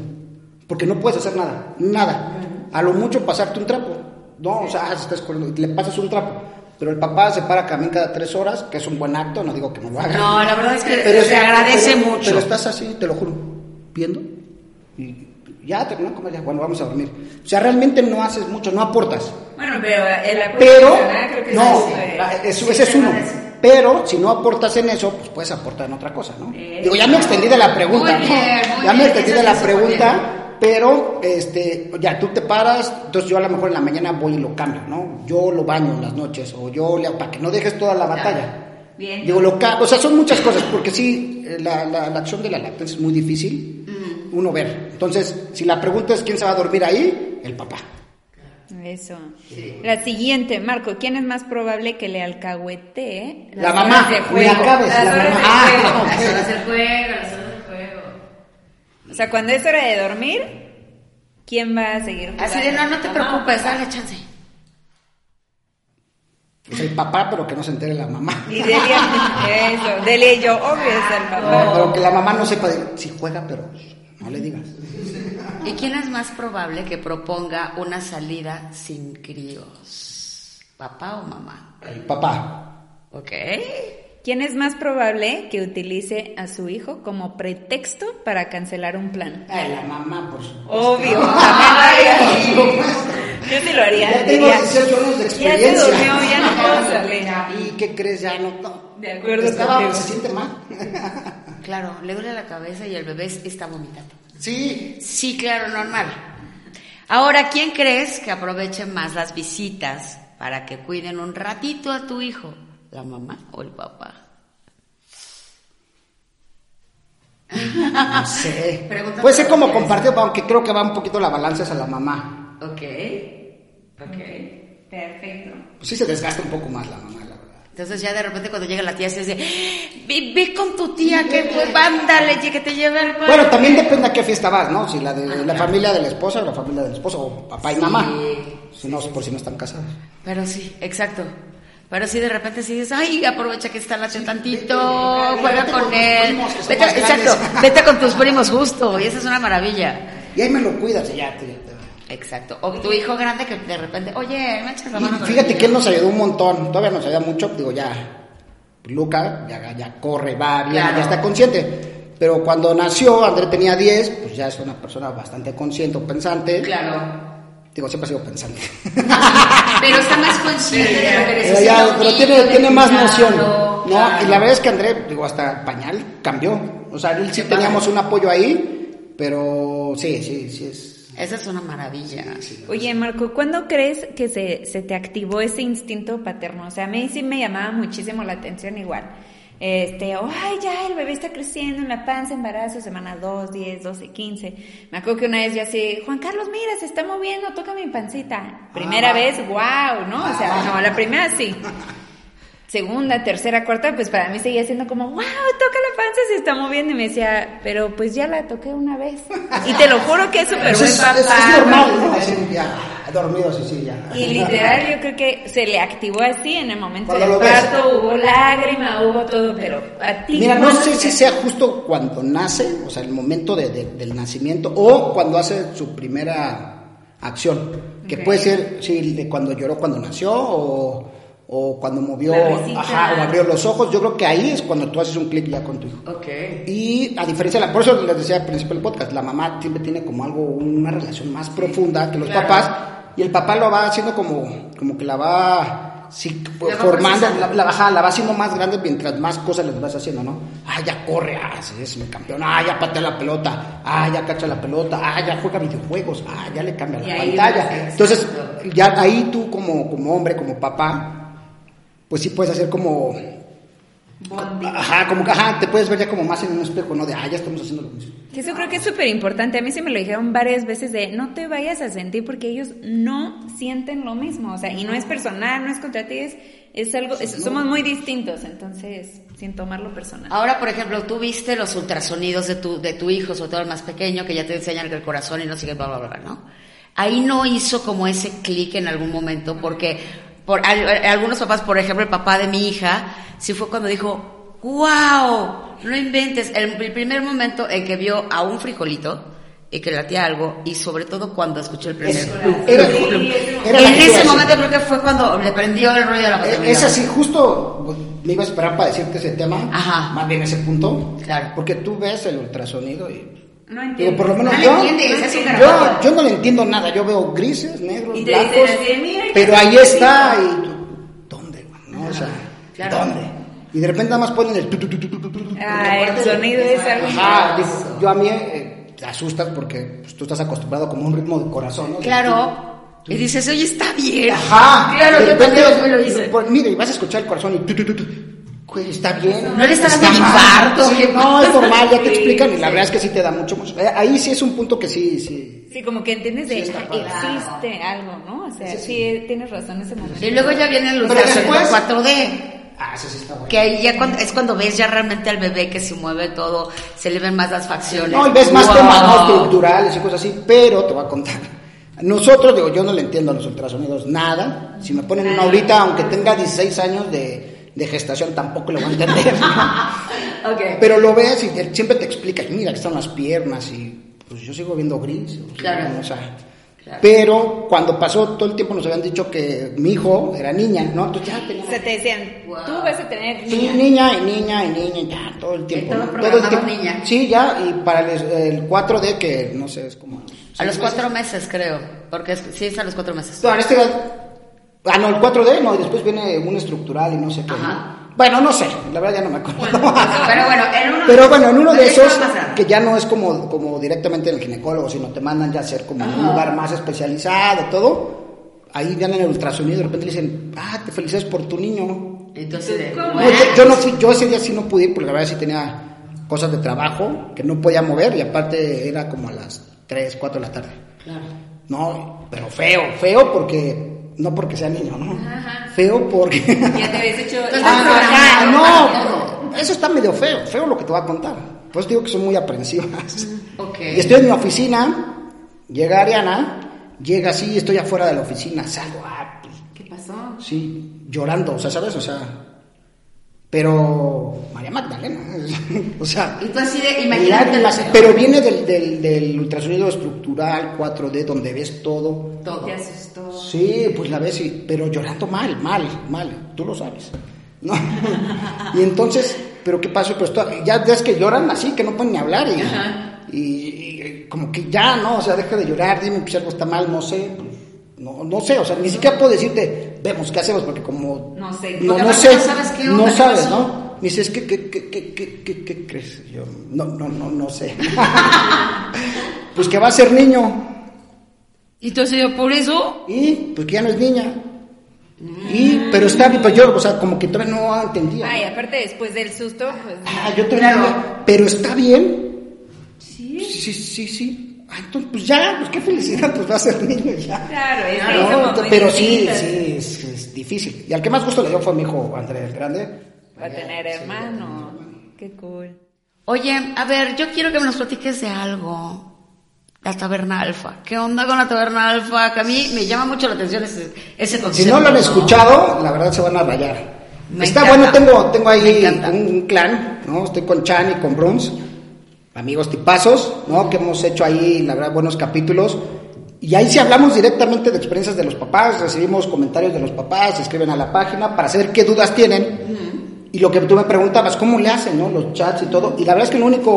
porque no puedes hacer nada, nada. A lo mucho pasarte un trapo, ¿no? O sea, estás con- le pasas un trapo. pero el papá se para también cada tres horas, que es un buen acto, no digo que no lo haga. No, la verdad es que Pero se es- agradece pero- mucho. Pero estás así, te lo juro, viendo, y ya terminó de comer, ya, bueno, vamos a dormir. O sea, realmente no haces mucho, no aportas. Bueno, pero el apoyo Pero, creo que no, es, eh, ese es uno. Pero si no aportas en eso, pues puedes aportar en otra cosa, ¿no? Digo, ya me extendí de la pregunta, Muy ¿no? bien, muy ya me extendí de la pregunta, pero este, ya tú te paras, entonces yo a lo mejor en la mañana voy y lo cambio, ¿no? Yo lo baño en las noches, o yo le para que no dejes toda la batalla. Bien. Digo, lo o sea, son muchas cosas, porque sí, eh, la, la, la acción de la lactancia es muy difícil uno ver. Entonces, si la pregunta es quién se va a dormir ahí, el papá. Eso. La siguiente, Marco, ¿quién es más probable que le alcahuetee La las mamá, horas de ni juego? acabes, Las la horas de mamá. Ah. Las horas del juego, las horas del juego. O sea, cuando es hora de dormir, ¿quién va a seguir jugando? Así de, no, no te preocupes, dale chance. Es el papá, pero que no se entere la mamá. Y Delia, [LAUGHS] eso, Delia y yo, obvio, es el No, papá. pero que la mamá no sepa de- si juega, pero no le digas. ¿Y quién es más probable que proponga una salida sin críos? ¿Papá o mamá? El papá. ¿Ok? ¿Quién es más probable que utilice a su hijo como pretexto para cancelar un plan? Ay, la mamá, por supuesto. Obvio, [LAUGHS] haría. Yo sí lo haría. Ya tengo diría, 18 años de Ya se experiencia. durmió, ya no puedo salir. [LAUGHS] ¿Y qué crees? Ya no. no. De acuerdo Estaba, se siente mal. [LAUGHS] Claro, le duele la cabeza y el bebé está vomitando. Sí. Sí, claro, normal. Ahora, ¿quién crees que aproveche más las visitas para que cuiden un ratito a tu hijo? ¿La mamá o el papá? No sé. [LAUGHS] Pregunta Puede ser como ustedes. compartido, aunque creo que va un poquito la balanza hacia la mamá. Ok, ok. Perfecto. Pues sí se desgasta un poco más la mamá. Entonces ya de repente cuando llega la tía se dice, ve, ve con tu tía, que pues ándale, que te lleve al Bueno, también depende a qué fiesta vas, ¿no? Si la de la familia de la esposa o la familia del esposo, o papá y mamá. Si no, por si no están casados. Pero sí, exacto. Pero sí de repente sí dices, ay, aprovecha que está la tía tantito, juega con él. Vete, exacto, vete con tus primos justo, y esa es una maravilla. Y ahí me lo cuidas y ya te. Exacto. O tu hijo grande que de repente, oye, me echas la mano. fíjate que él niño?" nos ayudó un montón, todavía nos ayuda mucho, digo, ya, Luca ya, ya corre, va bien, Claro. ya está consciente. Pero cuando nació, André tenía 10, pues ya es una persona bastante consciente o pensante. Claro. Digo, siempre ha sido pensante. [LAUGHS] Pero está más consciente de lo que Pero, necesita ya, pero tiene, tiene más noción. ¿no? claro. Y la verdad es que André, digo, hasta pañal cambió. O sea, él sí teníamos un apoyo ahí, pero sí, sí, sí es. Esa es una maravilla. Oye, Marco, ¿cuándo crees que se, se te activó ese instinto paterno? O sea, a mí sí me llamaba muchísimo la atención igual. Este, oh, ay, ya el bebé está creciendo en la panza, embarazo, semana 2, 10, 12, 15. Me acuerdo que una vez ya así, Juan Carlos, mira, se está moviendo, toca mi pancita. Primera Ah. vez, wow, ¿no? O sea, no, la primera sí. Segunda, tercera, cuarta, pues para mí seguía siendo como, wow, toca la panza, se está moviendo. Y me decía, pero pues ya la toqué una vez. Y te lo juro que es súper buen papá. es normal, [LAUGHS] ya, dormido, sí, sí, ya. Y literal yo creo que se le activó así en el momento Cuando del parto, hubo lágrima, hubo todo, pero a ti... Mira, no ¿cuándo sé si sea justo cuando nace, o sea, el momento de- de- del nacimiento, o cuando hace su primera acción, que puede ser, sí, de cuando lloró cuando nació, o, o cuando movió, ajá, o abrió los ojos, yo creo que ahí es cuando tú haces un clic ya con tu hijo. Ok. Y a diferencia de la, por eso les decía al principio del podcast, la mamá siempre tiene como algo, una relación más profunda que los Claro. papás, y el papá lo va haciendo como, como que la va sí, La formando, la, la, ajá, la va haciendo más grande mientras más cosas les vas haciendo, ¿no? Ah, ya corre, ah, sí, es mi campeón, ah, ya patea la pelota, ah, ya cacha la pelota, ah, ya juega videojuegos, ah, ya le cambia Y la pantalla. Entonces, ya ahí tú como, como hombre, como papá, pues sí puedes hacer como Ajá, como que, ajá, te puedes ver ya como más en un espejo, ¿no? De, ah, ya estamos haciendo lo mismo. Eso creo que es súper importante. A mí sí me lo dijeron varias veces de no te vayas a sentir porque ellos no sienten lo mismo. O sea, y no es personal, no es contra ti, es, es algo, es- somos muy distintos. Entonces, sin tomarlo personal. Ahora, por ejemplo, tú viste los ultrasonidos de tu, de tu hijo, sobre todo el más pequeño, que ya te enseñan que el corazón y no sigue, bla, bla, bla, ¿no? Ahí no hizo como ese clic en algún momento, porque por al- algunos papás, por ejemplo, el papá de mi hija, sí fue cuando dijo, wow, no inventes, el, el primer momento en que vio a un frijolito, y que latía algo y sobre todo cuando escuché el primer Es- era- era en ese momento creo que fue cuando le prendió el rollo de la Eh, paternidad. Es así, justo pues, me iba a esperar para decirte ese tema, Ajá. más bien ese punto, Claro. porque tú ves el ultrasonido y... No Digo, entiendo. por lo menos No yo, entiendes, yo, yo no le entiendo nada, yo veo grises, negros, Y blancos, dicen así, "Mira, pero ahí está y tú, ¿dónde? O sea, Claro. ¿dónde? Y de repente nada más ponen el tu, tu, tu, tu, tu, tu, tu, Ah, el de- Ajá, digo, yo a mí eh, te asustas porque pues, tú estás acostumbrado como un ritmo de corazón, ¿no? Claro. Y dices, oye, está bien. Ajá. Claro, de yo repente, también lo hice. pues, mira, y vas a escuchar el corazón y Güey, está bien. No le está Está dando infarto, Sí, ¿qué no, es normal, ya te [LAUGHS] Sí, explican y la sí. verdad es que sí te da mucho. mucho- eh, Ahí sí es un punto que sí, sí. Sí, como que entiendes de existe algo, ¿no? O sea, sí, tienes razón ese momento. Y luego ya viene el Pero ultrasonido después- 4D. Ah, eso sí está bueno. Que ahí ya cuando, es cuando ves ya realmente al bebé que se mueve todo, se le ven más las facciones. No, y ves más Wow. temas no estructurales y cosas así, pero te voy a contar. Nosotros, digo, yo no le entiendo a los ultrasonidos nada. Si me ponen una ahorita, aunque tenga 16 años de, de gestación, tampoco lo voy a entender. [LAUGHS] Ok. Pero lo ves y él siempre te explica, y mira que están las piernas y pues yo sigo viendo gris. o sea, Claro. o sea, Claro. Pero cuando pasó todo el tiempo nos habían dicho que mi hijo era niña, ¿no? Entonces ya tenía... O sea, te decían, tú vas a tener Sí, niña. niña y niña y niña, y ya, todo el tiempo. todo ¿no? programado niña. Sí, ya, y para el, el 4D, que no sé, es como... A los cuatro meses. meses, creo. Porque es, sí es a los cuatro meses. No, en este... Ah, no, el 4D, no, y después viene un estructural y no sé qué. Ajá. ¿no? Bueno, no sé, la verdad ya no me acuerdo. Pero bueno, en uno, [LAUGHS] Pero bueno, en uno de esos, que ya no es como, como directamente en el ginecólogo, sino te mandan ya a hacer como en un lugar más especializado, todo, ahí ya en el ultrasonido de repente le dicen, ah, te felicidades por tu niño. Entonces, de, No, yo, yo no fui, yo ese día sí no pude ir porque la verdad sí tenía cosas de trabajo que no podía mover y aparte era como a las 3, 4 de la tarde. Claro. No, pero feo, feo porque, no porque sea niño, ¿no? Feo porque... Ya te habías hecho... [LAUGHS] Ah, programado no, eso está medio feo, feo lo que te voy a contar. Pues digo que son muy aprensivas. Ok. Y estoy en mi oficina, llega Ariana, llega así, estoy afuera de la oficina, salgo, ah, ¿Qué pasó? sí, llorando, o sea, ¿sabes? O sea, pero María Magdalena, [LAUGHS] o sea, de, imagínate que- pero viene del, del, del ultrasonido estructural 4D donde ves todo. todo. Te asustó. Sí, pues la ves, y, pero llorando mal, mal, mal, tú lo sabes. ¿no? [LAUGHS] y entonces, ¿pero qué pasó? Pues ya ves que lloran así, que no pueden ni hablar y, y- y como que ya, ¿no? O sea, deja de llorar, dime si algo está mal, no sé. No, no sé, o sea, ni siquiera puedo decirte, vemos, ¿qué hacemos? Porque como... No sé. No, no sé, sabes qué onda, no sabes. ¿no? Me dices, ¿qué, qué, qué, qué, qué, crees? Yo, no, no, no, no sé. [LAUGHS] pues que va a ser niño. Y tú así de, por eso, Y pues que ya no es niña. Y, pero está bien, pues yo, o sea, como que todavía no entendía. Ay, aparte después del susto, pues... Ah, yo todavía no pero está bien. Sí. Sí, sí, sí. Ah, entonces, pues ya, pues qué felicidad, pues va a ser niño ya. Claro, es que No, pero sí, sí, es, es difícil. Y al que más gusto le dio fue mi hijo Andrés el Grande. Va a tener hermano. Qué cool. Oye, a ver, yo quiero que me nos platiques de algo. La taberna alfa. ¿Qué onda con la taberna alfa? Que a mí me llama mucho la atención ese, ese concepto. Si no lo han escuchado, la verdad se van a rayar. Me Está encanta. bueno, tengo, tengo ahí un, un clan, ¿no? Estoy con Chan y con Bruns, amigos tipazos, ¿no? Que hemos hecho ahí, la verdad, buenos capítulos. Y ahí sí hablamos directamente de experiencias de los papás, recibimos comentarios de los papás, escriben a la página para saber qué dudas tienen. Y lo que tú me preguntabas, ¿cómo le hacen, no? Los chats y todo. Y la verdad es que lo único,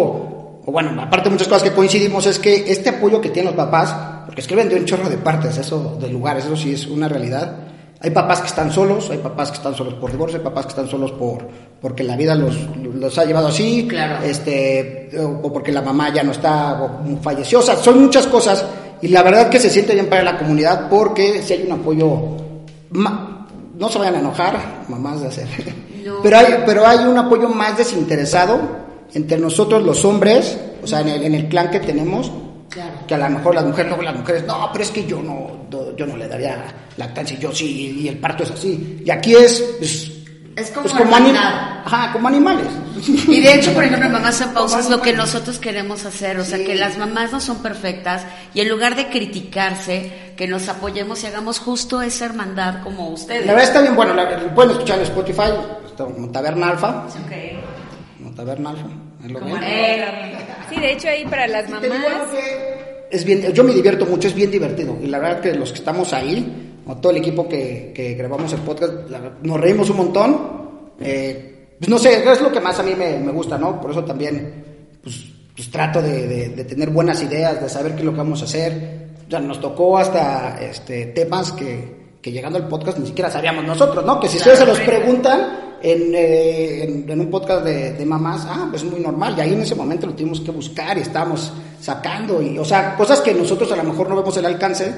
o bueno, aparte de muchas cosas que coincidimos, es que este apoyo que tienen los papás, porque escriben de un chorro de partes, eso, de lugares, eso sí es una realidad. Hay papás que están solos, hay papás que están solos por divorcio, hay papás que están solos por porque la vida los, los ha llevado así, Claro. este, o porque la mamá ya no está, o falleció, o sea, son muchas cosas. Y la verdad que se siente bien para la comunidad porque si hay un apoyo, ma- no se vayan a enojar, mamás de hacer, No. pero, hay, pero hay un apoyo más desinteresado entre nosotros los hombres, o sea, en el, en el clan que tenemos, Claro. que a lo mejor las mujeres, luego las mujeres, no, pero es que yo no, yo no le daría lactancia, yo sí, y el parto es así. Y aquí es, pues, Es como pues como, ajá, como animales. Y de hecho, por ejemplo, Mamás en Pausa es lo que nosotros queremos hacer, o sea, que las mamás no son perfectas y en lugar de criticarse, que nos apoyemos y hagamos justo esa hermandad como ustedes. La verdad está bien bueno, la, pueden escuchar en Spotify, Taberna Alfa, Ok. como Taberna Alfa, lo Como eh, Sí, de hecho ahí para las mamás... es bien, yo me divierto mucho, es bien divertido. Y la verdad que los que estamos ahí, con todo el equipo que, que grabamos el podcast, la nos reímos un montón. Eh, pues no sé, es lo que más a mí me, me gusta, ¿no? Por eso también, pues, pues trato de, de- de tener buenas ideas, de saber qué es lo que vamos a hacer. O sea, nos tocó hasta este, temas que, que llegando al podcast ni siquiera sabíamos nosotros, ¿no? Que si ustedes se los preguntan en, eh, en, en un podcast de, de mamás, ah, pues es muy normal. Y ahí en ese momento lo tuvimos que buscar y estábamos sacando. Y, o sea, cosas que nosotros a lo mejor no vemos el alcance,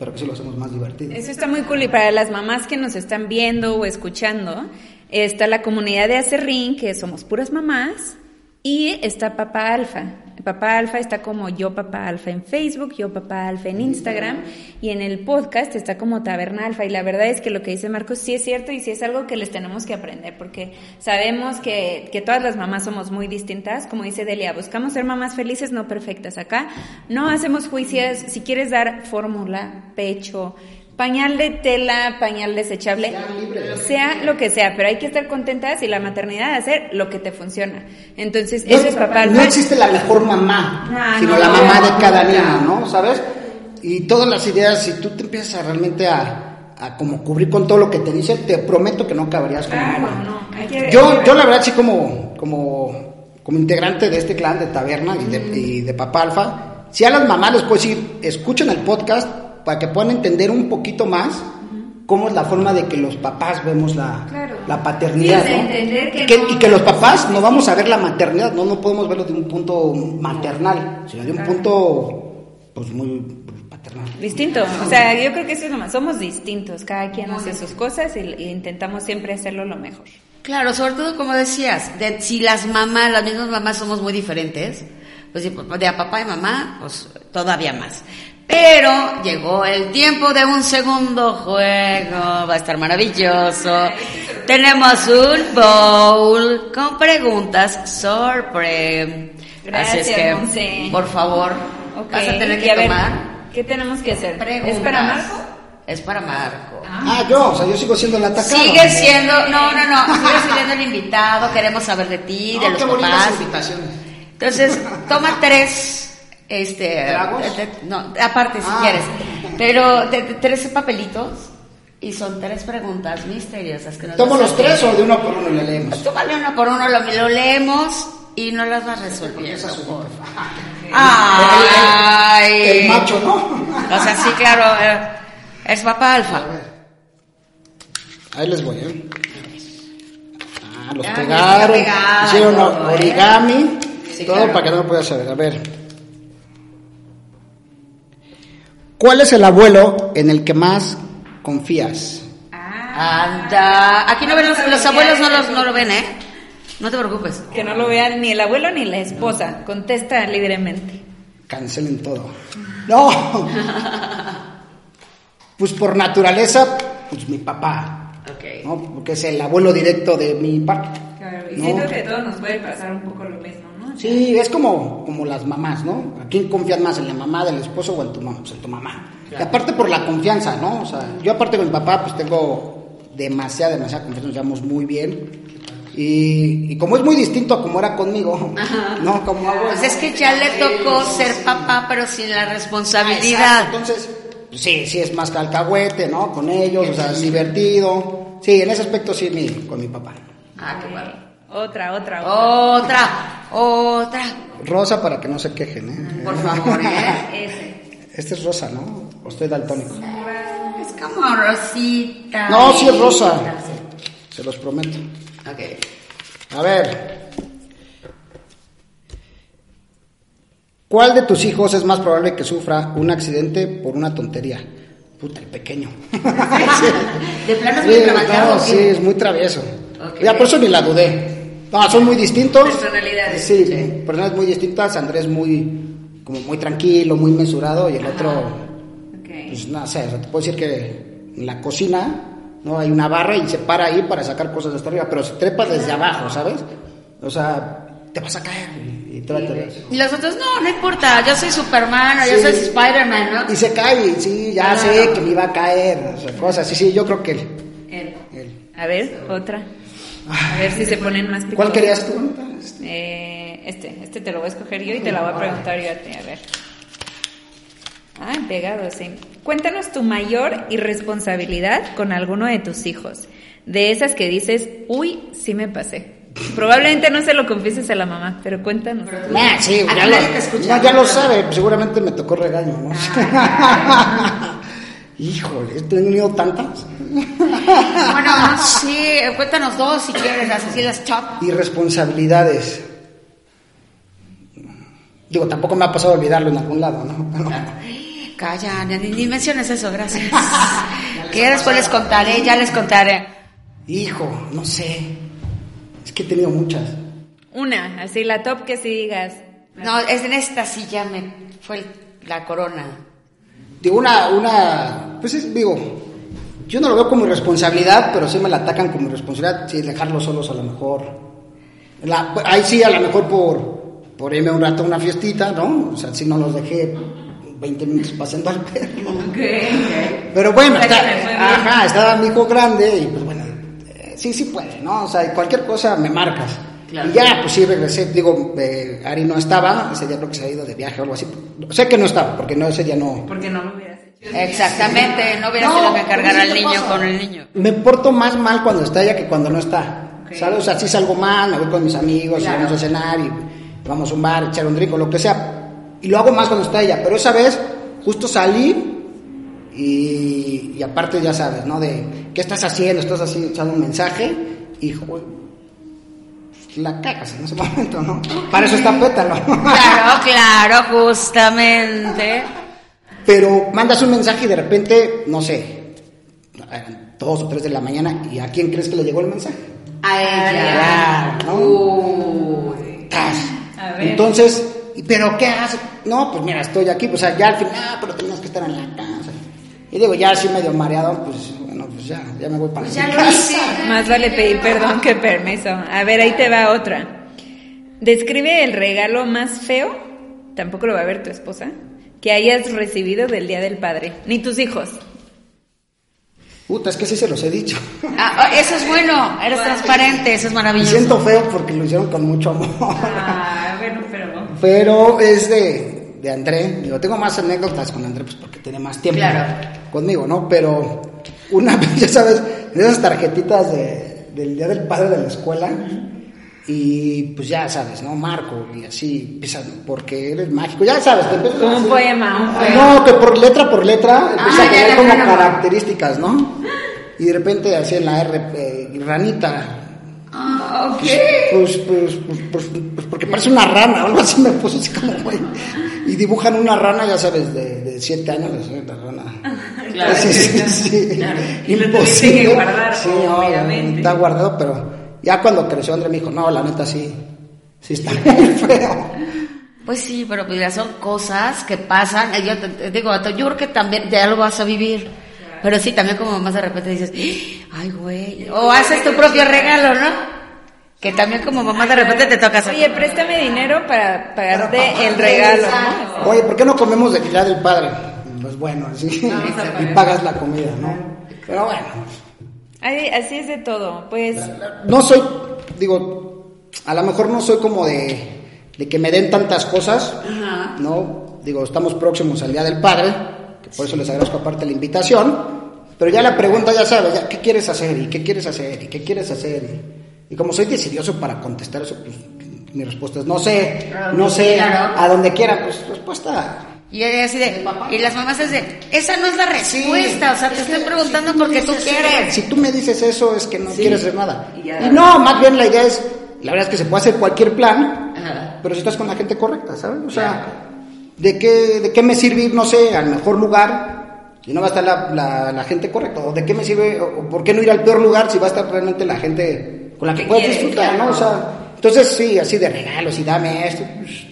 pero que sí lo hacemos más divertido. Eso está muy cool y para las mamás que nos están viendo o escuchando, está la comunidad de Acerrín, que somos puras mamás, y está Papá Alfa. Papá Alfa está como Yo Papá Alfa en Facebook, Yo Papá Alfa en Instagram, y en el podcast está como Taberna Alfa. Y la verdad es que lo que dice Marcos sí es cierto y sí es algo que les tenemos que aprender, porque sabemos que, que todas las mamás somos muy distintas. Como dice Delia, buscamos ser mamás felices, no perfectas. Acá no hacemos juicios. Si quieres dar fórmula, pecho, pañal de tela, pañal desechable, sea lo que sea, pero hay que estar contentas y la maternidad hacer lo que te funciona. Entonces, No, eso es papá no existe la mejor mamá, No, sino no, la mamá de cada niño, ¿no? ¿Sabes? Y todas las ideas, si tú te empiezas a realmente a, a como cubrir con todo lo que te dicen, te prometo que no caberías como Claro, mamá. que- Yo, yo la verdad sí como, como, como integrante de este clan de Taberna y de, y de Papá Alfa, si a las mamás les puedo decir, escuchen el podcast para que puedan entender un poquito más cómo es la forma de que los papás vemos la, Claro. la paternidad, Sí, ¿no? que Que- no- y que los papás no vamos a ver la maternidad, no, no podemos verlo de un punto maternal, sino de un punto pues muy paternal. Distinto, o sea, yo creo que eso es lo más, somos distintos, cada quien hace sus cosas y, y intentamos siempre hacerlo lo mejor. Claro, sobre todo como decías, de- si las mamás, las mismas mamás somos muy diferentes, pues de a papá y mamá, pues todavía más. Pero llegó el tiempo de un segundo juego, va a estar maravilloso. Tenemos un bowl con preguntas sorpre. Así es Gracias, que, Monse. por favor, vas a tener que a ver, tomar ¿Qué tenemos que hacer? preguntas. ¿Es para Marco? Es para Marco. Ah, yo, o sea, yo sigo siendo el atacado. Sigue siendo, no, no, no, sigue siendo el invitado, queremos saber de ti, de los qué papás. invitaciones. Entonces, toma tres, este, ¿Tragos? te- no, aparte si Ah. quieres, pero te- te- tres papelitos y son tres preguntas misteriosas que nos ¿Tomo los tres o de uno por uno le leemos? Tómale uno por uno, lo, lo leemos y no las vas resolviendo. [LAUGHS] Ay. El macho, ¿no? O sea, sí, claro, es papá alfa. Ahí les voy, ¿eh? Ah, los Ah, pegaron. pegado, Hicieron ¿eh? origami. Sí, todo claro. para que no lo puedas saber. A ver. ¿Cuál es el abuelo en el que más confías? Anda. Aquí no ven los, los abuelos, no, los, no lo ven, ¿eh? No te preocupes. Que no lo vean ni el abuelo ni la esposa, contesta libremente. Cancelen todo. No. [LAUGHS] Pues por naturaleza, pues mi papá. Ok. ¿no? Porque es el abuelo directo de mi parte. Claro, y ¿no? siento que a todos nos puede pasar un poco lo mismo. Sí, es como, como las mamás, ¿no? ¿A quién confías más? ¿En la mamá del esposo o en tu mamá? Pues en tu mamá. Y aparte por la confianza, ¿no? O sea, yo aparte con mi papá pues tengo demasiada, demasiada confianza, nos llevamos muy bien. Y, y como es muy distinto a como era conmigo, ¿no? Como hago... Pues es que ya le tocó ser papá, pero sin la Ah, responsabilidad. Entonces, pues sí, sí es más calcahuete, ¿no? Con ellos, o sea, es divertido. Sí, en ese aspecto sí mi, con mi papá. Ah, qué bueno. Otra, otra, otra. Otra, otra. Rosa para que no se quejen, ¿eh? Por favor, ¿eh? [LAUGHS] Ese. Este es rosa, ¿no? O estoy daltónico. Es como Rosita. No, sí es rosa. Se los prometo. Ok. A ver. ¿Cuál de tus hijos es más probable que sufra un accidente por una tontería? Puta, el pequeño. [LAUGHS] ¿De plano es Sí, muy no, sí, qué? es muy travieso. Ya por eso ni la dudé. No, son muy distintos. Personalidades. Sí, personas muy distintas. Andrés muy, como muy tranquilo, muy mesurado y el otro, Ok. pues no sé, o sea, te puedo decir que en la cocina no hay una barra y se para ahí para sacar cosas hasta arriba, pero se trepa desde abajo, ¿sabes? O sea, te vas a caer y, y. Y los otros, no, no importa, yo soy Superman o yo Sí. soy Spider-Man, ¿no? Y se cae, sí, ya No, sé no. que me iba a caer, o sea, cosas. Sí, sí, yo creo que él. Él. él. A ver, otra. A ver si se ponen más ¿Cuál picosos. querías tú? Eh, este, este te lo voy a escoger yo y te la voy a preguntar yo a ti, a ver. Ah, pegado, sí. Cuéntanos tu mayor irresponsabilidad con alguno de tus hijos. De esas que dices, uy, sí me pasé. Probablemente no se lo confieses a la mamá, pero cuéntanos. Nah, sí, ya lo, te escucha. no, ya lo sabe, seguramente me tocó regaño, ¿no? Ah. [LAUGHS] Híjole, he tenido tantas [LAUGHS] Bueno, sí, cuéntanos dos si quieres, las así las top. irresponsabilidades. Digo, tampoco me ha pasado olvidarlo en algún lado, ¿no? Pero- [LAUGHS] Calla, ni, ni menciones eso, gracias. [LAUGHS] que ya después les contaré, ya les contaré. hijo, no sé. Es que he tenido muchas. Una, así la top que sí digas. No, es en esta sí ya me fue la corona. Digo, una, una, pues es, digo, yo no lo veo como irresponsabilidad, pero sí me la atacan como irresponsabilidad, sí, dejarlos solos a lo mejor. La- ahí sí, a lo mejor por, por irme un rato a una fiestita, ¿no? O sea, si no los dejé 20 minutos pasando al perro. Pero bueno, O sea, está- ajá, estaba mi hijo grande y pues bueno, eh, sí, sí puede, ¿no? O sea, cualquier cosa me marcas. Claro. Y ya, pues sí, regresé, digo, eh, Ari no estaba, ese día creo que se ha ido de viaje o algo así. Sé que no estaba, porque no, ese día no, Porque no lo. Exactamente, no hubiera No, sido que cargar ¿qué al niño pasa? con el niño. Me porto más mal cuando está ella que cuando no está. ¿Sabes? O sea, sí salgo mal, me voy con mis amigos, y Claro. vamos a cenar y vamos a un bar, echar un drink o lo que sea. Y lo hago más cuando está ella. Pero esa vez, justo salí y, y aparte ya sabes, ¿no? De, ¿qué estás haciendo? Estás así echando un mensaje y, joder, la cagas en ese [LAUGHS] momento, ¿no? Para eso está pétalo. Claro, claro, justamente. Pero mandas un mensaje y de repente, no sé, eran dos o tres de la mañana y ¿a quién crees que le llegó el mensaje? A ella. Claro, ¿no? Uy. A ver. Entonces, ¿y ¿pero qué haces? No, pues mira, estoy aquí, pues ya al final, ah, pero tenías que estar en la casa. Y digo, ya así medio mareado, pues bueno, pues ya, ya me voy para Pues mi ya lo casa. hice. Más vale pedir perdón que permiso. A ver, ahí te va otra. Describe el regalo más feo, tampoco lo va a ver tu esposa, que hayas recibido del Día del Padre. Ni tus hijos. Puta, es que sí se los he dicho. Ah, ah, eso es bueno, eres transparente, eso es Me maravilloso. siento feo porque lo hicieron con mucho amor. Ah, bueno, pero... Pero es de, de André. Digo, tengo más anécdotas con André, pues porque tiene más tiempo Claro. conmigo, ¿no? Pero una [LAUGHS] vez, ya sabes, de esas tarjetitas de, del Día del Padre de la escuela. Y pues ya sabes, ¿no? Marco, y así empiezan, porque eres mágico, ya sabes, te empiezas Como a un poema, un Ah, poema. No, que por letra por letra empieza Ah, a tener como características, ¿no? Y de repente así en la R, eh, ranita, Ah, ok. pues, pues, pues, pues, pues porque parece una rana, algo así me puso así como, güey. Y dibujan una rana, ya sabes, de, de siete años, de esta rana. [LAUGHS] Claro, sí, sí, sí. Imposible. que guardar, Sí, está guardado, pero ya cuando creció André me dijo, no, la neta sí, sí está muy feo. Pues sí, pero pues ya son cosas que pasan. eh, Yo te, te digo, yo creo que también ya lo vas a vivir. Pero sí, también como más de repente dices, ay, güey. O haces tu propio regalo, ¿no? Que también como mamá de repente te toca hacer. Oye, préstame dinero para pagarte el regalo, ¿no? Oye, ¿por qué no comemos de Día del Padre? Pues bueno, así, y pagas la comida, ¿no? Pero bueno, Ay, así es de todo. Pues no soy, digo, a lo mejor no soy como de, de que me den tantas cosas, ¿no? Digo, estamos próximos al Día del Padre, que por eso les agradezco aparte la invitación, pero ya la pregunta ya sabes, ya, ¿qué quieres hacer? ¿Y qué quieres hacer? ¿Y qué quieres hacer? Y, y como soy decidioso para contestar eso, pues mi respuesta es no sé, no sé, a donde quiera, pues respuesta... Y ella así de, y las mamás es de, esa no es la respuesta, o sea, te estoy preguntando porque tú quieres. Si tú me dices eso es que no quieres hacer nada. Y Y, no, más bien la idea es, la verdad es que se puede hacer cualquier plan, Ajá. pero si estás con la gente correcta, ¿sabes? O sea, ¿de qué, ¿de qué me sirve ir, no sé, al mejor lugar si no va a estar la, la, la gente correcta? ¿O de qué me sirve, o, o por qué no ir al peor lugar si va a estar realmente la gente con la que Que puedes quieres, disfrutar, ¿no? O sea, entonces sí, así de regalos y dame esto. pues,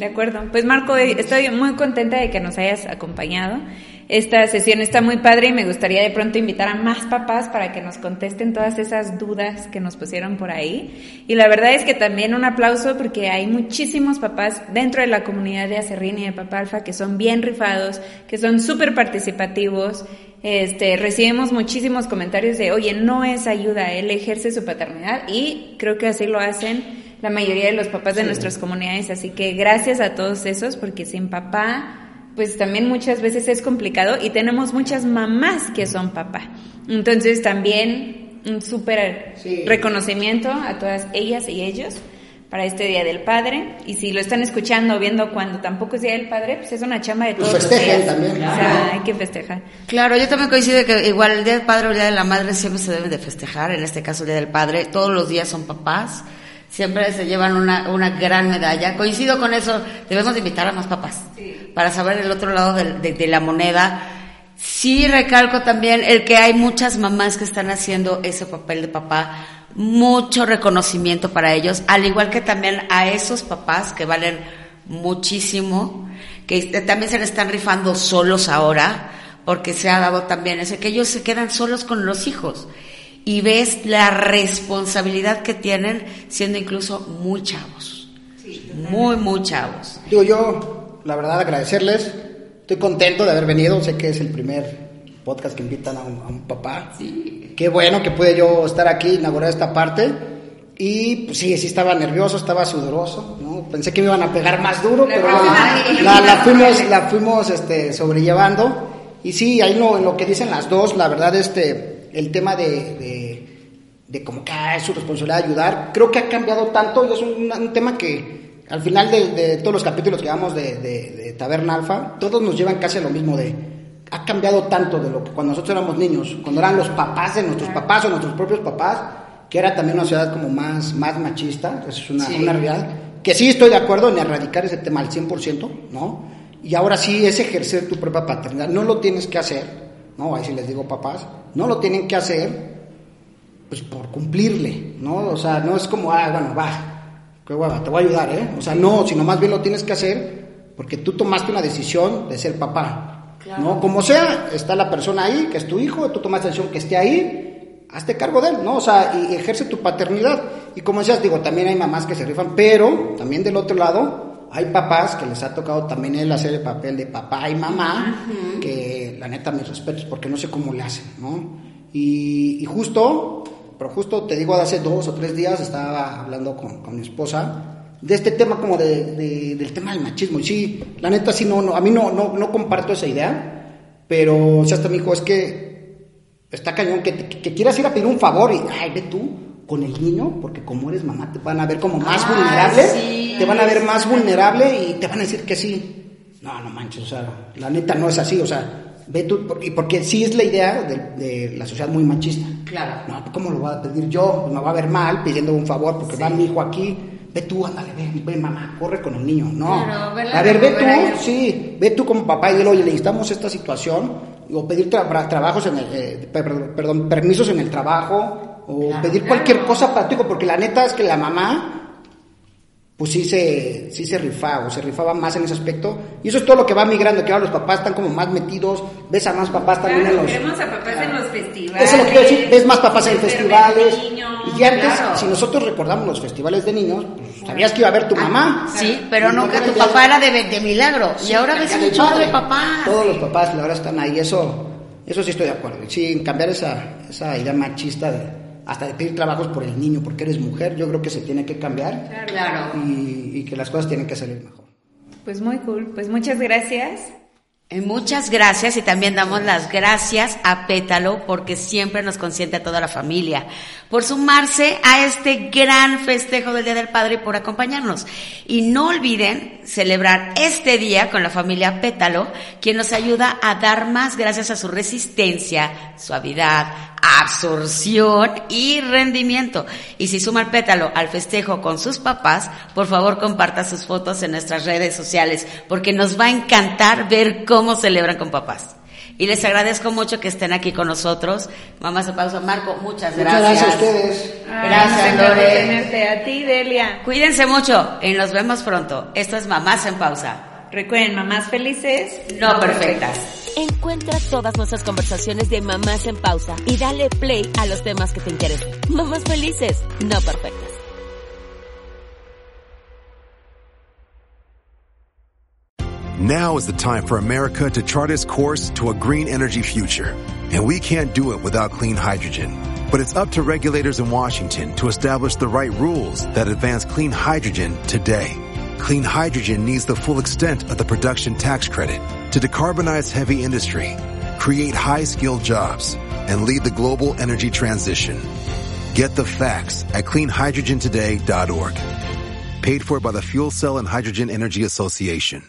de acuerdo. Pues Marco, eh, estoy muy contenta de que nos hayas acompañado. Esta sesión está muy padre y me gustaría de pronto invitar a más papás para que nos contesten todas esas dudas que nos pusieron por ahí. Y la verdad es que también un aplauso porque hay muchísimos papás dentro de la comunidad de Acerrín y de Papá Alfa que son bien rifados, que son súper participativos. Este, recibimos muchísimos comentarios de, oye, no es ayuda, él ejerce su paternidad y creo que así lo hacen la mayoría de los papás de nuestras comunidades. Así que gracias a todos esos, porque sin papá, pues también muchas veces es complicado y tenemos muchas mamás que son papá. Entonces también un súper reconocimiento a todas ellas y ellos para este Día del Padre. Y si lo están escuchando o viendo cuando tampoco es Día del Padre, pues es una chamba de pues todos los días. también. O sea, hay que festejar. Claro, yo también coincido que igual el Día del Padre o el Día de la Madre siempre se debe de festejar. En este caso el Día del Padre, todos los días son papás. Siempre se llevan una, una gran medalla. Coincido con eso, debemos de invitar a más papás para saber el otro lado de, de la moneda. Sí recalco también el que hay muchas mamás que están haciendo ese papel de papá mucho reconocimiento para ellos, al igual que también a esos papás que valen muchísimo, que también se le están rifando solos ahora, porque se ha dado también ese que ellos se quedan solos con los hijos y ves la responsabilidad que tienen siendo incluso muy chavos, muy, muy chavos. Digo yo, la verdad, agradecerles, estoy contento de haber venido, sé que es el primer podcast que invitan a un, papá. Sí. Qué bueno que pude yo estar aquí, inaugurar esta parte. Y pues sí, sí estaba nervioso, estaba sudoroso, ¿no? Pensé que me iban a pegar más duro, pero la, fuimos, la fuimos este, sobrellevando. Y sí, ahí lo, lo que dicen las dos, la verdad, este, el tema de, de, de como que ah, es su responsabilidad ayudar, creo que ha cambiado tanto y es un, tema que al final de, de, todos los capítulos que vamos de, Taberna Alfa, todos nos llevan casi a lo mismo de ha cambiado tanto de lo que cuando nosotros éramos niños, cuando eran los papás de nuestros papás o nuestros propios papás, que era también una sociedad como más, más machista, es una, una realidad, que sí estoy de acuerdo en erradicar ese tema al 100%, ¿no? Y ahora sí es ejercer tu propia paternidad, no lo tienes que hacer, ¿no? Ahí sí les digo papás, no lo tienen que hacer pues por cumplirle, ¿no? O sea, no es como, ah, bueno, va, qué hueva, te voy a ayudar, ¿eh? O sea, no, sino más bien lo tienes que hacer porque tú tomaste una decisión de ser papá, ¿no? Como sea, está la persona ahí, que es tu hijo, tú tomas la decisión que esté ahí, hazte cargo de él, ¿no? O sea, y ejerce tu paternidad. Y como decías, digo, también hay mamás que se rifan, pero también del otro lado hay papás que les ha tocado también él hacer el papel de papá y mamá, que la neta mis respetos porque no sé cómo le hacen, ¿no? Y, justo, pero justo te digo, hace dos o tres días estaba hablando con, con mi esposa de este tema como de, del tema del machismo. Y sí, la neta sí, no, no a mí no, no, no comparto esa idea, pero si hasta me dijo, es que está cañón, que, que, quieras ir a pedir un favor y, ay, ve tú con el niño, porque como eres mamá te van a ver como más ah, vulnerable, te van a ver más vulnerable y te van a decir que sí. No, no manches, o sea, la neta no es así, o sea, ve tú, porque, porque sí es la idea de, la sociedad muy machista. Claro. No, ¿cómo lo voy a pedir yo? Me va a ver mal pidiendo un favor porque va mi hijo aquí ve tú, ándale, ve, ve, mamá, corre con el niño. No. a ver, ve tú, sí, ve tú como papá y dile, oye, necesitamos esta situación, o pedir trabajos en el, eh, perdón, permisos en el trabajo, o pedir cualquier cosa hijo, porque la neta es que la mamá pues sí se, sí se rifaba, o se rifaba más en ese aspecto. Y eso es todo lo que va migrando, que ahora los papás están como más metidos, ves a más papás también en los... Vemos a papás en los festivales. Eso es lo que quiero decir, ves más papás en festivales. y antes, si nosotros recordamos los festivales de niños, pues, sabías que iba a ver tu mamá. Sí, pero nunca tu papá era de, de milagro. y ahora ves un chorro de papás. Todos los papás ahora están ahí, eso, eso sí estoy de acuerdo. Sí, cambiar esa, esa idea machista de hasta de pedir trabajos por el niño porque eres mujer, yo creo que se tiene que cambiar claro. y, y que las cosas tienen que salir mejor. Pues muy cool, pues muchas gracias. Eh, muchas gracias y también damos las gracias a Pétalo porque siempre nos consiente a toda la familia por sumarse a este gran festejo del Día del Padre y por acompañarnos. Y no olviden celebrar este día con la familia Pétalo, quien nos ayuda a dar más gracias a su resistencia, suavidad, absorción y rendimiento. Y si suma el pétalo al festejo con sus papás, por favor comparta sus fotos en nuestras redes sociales, porque nos va a encantar ver cómo celebran con papás. Y les agradezco mucho que estén aquí con nosotros. Mamá se pausa. Marco, muchas gracias. Muchas gracias a ustedes. gracias, Lore. A ti, Delia. Cuídense mucho y nos vemos pronto. Esto es Mamás en Pausa. Recuerden, mamás felices, no perfectas. Encuentra todas nuestras conversaciones de Mamás en Pausa y dale play a los temas que te interesen. Mamás felices, no perfectas. Now is the time for America to chart its course to a green energy future. And we can't do it without clean hydrogen. But it's up to regulators in Washington to establish the right rules that advance clean hydrogen today. Clean hydrogen needs the full extent of the production tax credit to decarbonize heavy industry, create high-skilled jobs, and lead the global energy transition. Get the facts at cleanhydrogentoday.org. Paid for by the Fuel Cell and Hydrogen Energy Association.